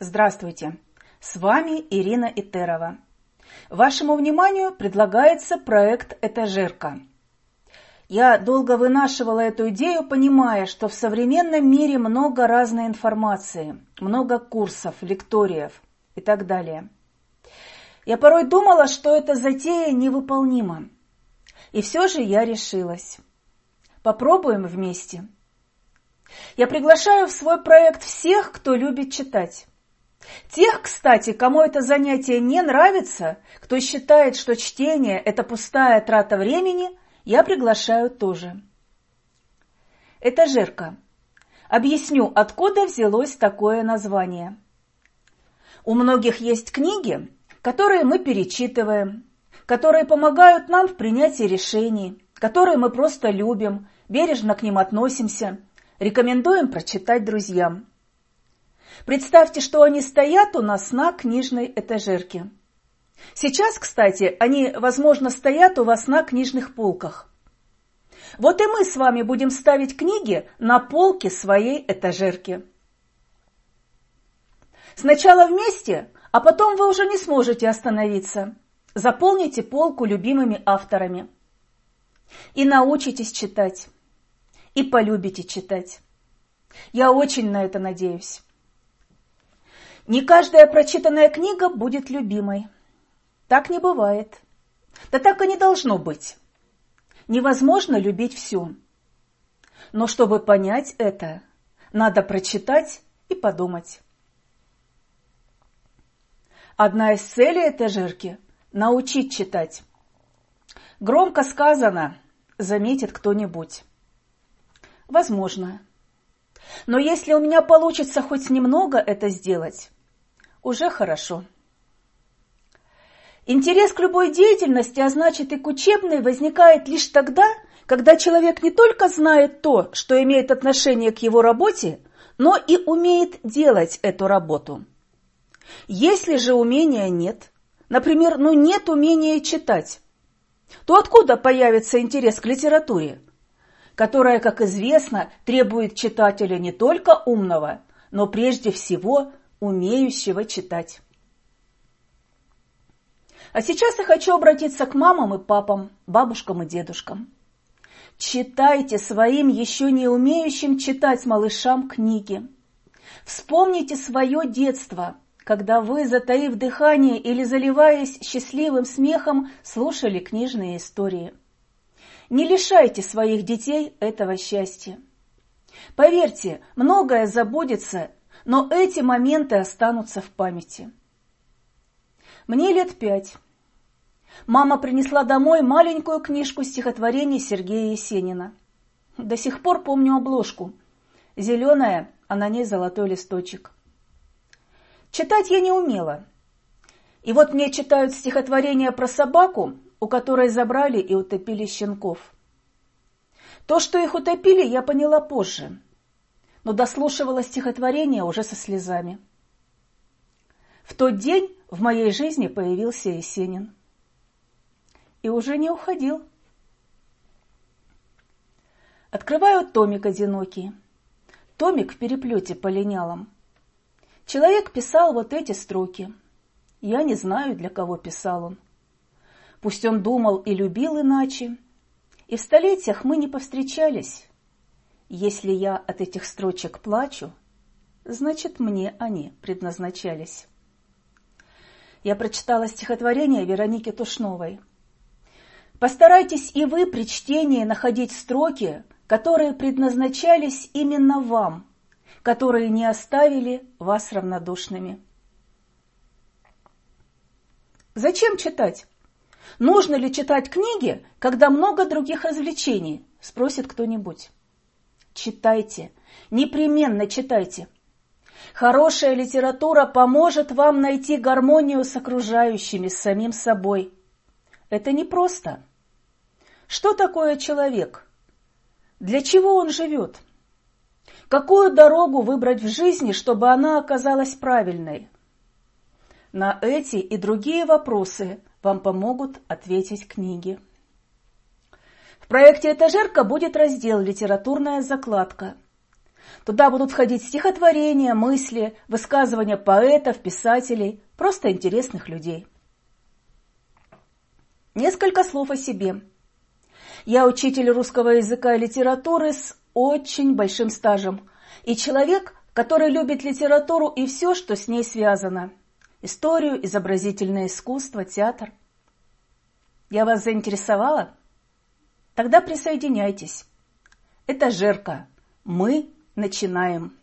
Здравствуйте! С вами Ирина Итерова. Вашему вниманию предлагается проект «Этажерка». Я долго вынашивала эту идею, понимая, что в современном мире много разной информации, много курсов, лекториев и так далее. Я порой думала, что эта затея невыполнима. И все же я решилась. Попробуем вместе. Я приглашаю в свой проект всех, кто любит читать. Тех, кстати, кому это занятие не нравится, кто считает, что чтение – это пустая трата времени, я приглашаю тоже. Это Жерка. Объясню, откуда взялось такое название. У многих есть книги, которые мы перечитываем, которые помогают нам в принятии решений, которые мы просто любим, бережно к ним относимся, рекомендуем прочитать друзьям. Представьте, что они стоят у нас на книжной этажерке. Сейчас, кстати, они, возможно, стоят у вас на книжных полках. Вот и мы с вами будем ставить книги на полке своей этажерки. Сначала вместе, а потом вы уже не сможете остановиться. Заполните полку любимыми авторами. И научитесь читать. И полюбите читать. Я очень на это надеюсь. Не каждая прочитанная книга будет любимой. Так не бывает. Да так и не должно быть. Невозможно любить всю. Но чтобы понять это, надо прочитать и подумать. Одна из целей этой жирки – научить читать. Громко сказано, заметит кто-нибудь. Возможно. Но если у меня получится хоть немного это сделать, уже хорошо. Интерес к любой деятельности, а значит и к учебной, возникает лишь тогда, когда человек не только знает то, что имеет отношение к его работе, но и умеет делать эту работу. Если же умения нет, например, ну нет умения читать, то откуда появится интерес к литературе, которая, как известно, требует читателя не только умного, но прежде всего умеющего читать. А сейчас я хочу обратиться к мамам и папам, бабушкам и дедушкам. Читайте своим еще не умеющим читать малышам книги. Вспомните свое детство, когда вы, затаив дыхание или заливаясь счастливым смехом, слушали книжные истории. Не лишайте своих детей этого счастья. Поверьте, многое забудется но эти моменты останутся в памяти. Мне лет пять. Мама принесла домой маленькую книжку стихотворений Сергея Есенина. До сих пор помню обложку. Зеленая, а на ней золотой листочек. Читать я не умела. И вот мне читают стихотворение про собаку, у которой забрали и утопили щенков. То, что их утопили, я поняла позже но дослушивала стихотворение уже со слезами. В тот день в моей жизни появился Есенин. И уже не уходил. Открываю томик одинокий. Томик в переплете полинялом. Человек писал вот эти строки. Я не знаю, для кого писал он. Пусть он думал и любил иначе, и в столетиях мы не повстречались, если я от этих строчек плачу, значит, мне они предназначались. Я прочитала стихотворение Вероники Тушновой. Постарайтесь и вы при чтении находить строки, которые предназначались именно вам, которые не оставили вас равнодушными. Зачем читать? Нужно ли читать книги, когда много других развлечений? Спросит кто-нибудь читайте, непременно читайте. Хорошая литература поможет вам найти гармонию с окружающими, с самим собой. Это непросто. Что такое человек? Для чего он живет? Какую дорогу выбрать в жизни, чтобы она оказалась правильной? На эти и другие вопросы вам помогут ответить книги. В проекте «Этажерка» будет раздел «Литературная закладка». Туда будут входить стихотворения, мысли, высказывания поэтов, писателей, просто интересных людей. Несколько слов о себе. Я учитель русского языка и литературы с очень большим стажем и человек, который любит литературу и все, что с ней связано. Историю, изобразительное искусство, театр. Я вас заинтересовала? Тогда присоединяйтесь. Это Жерка. Мы начинаем.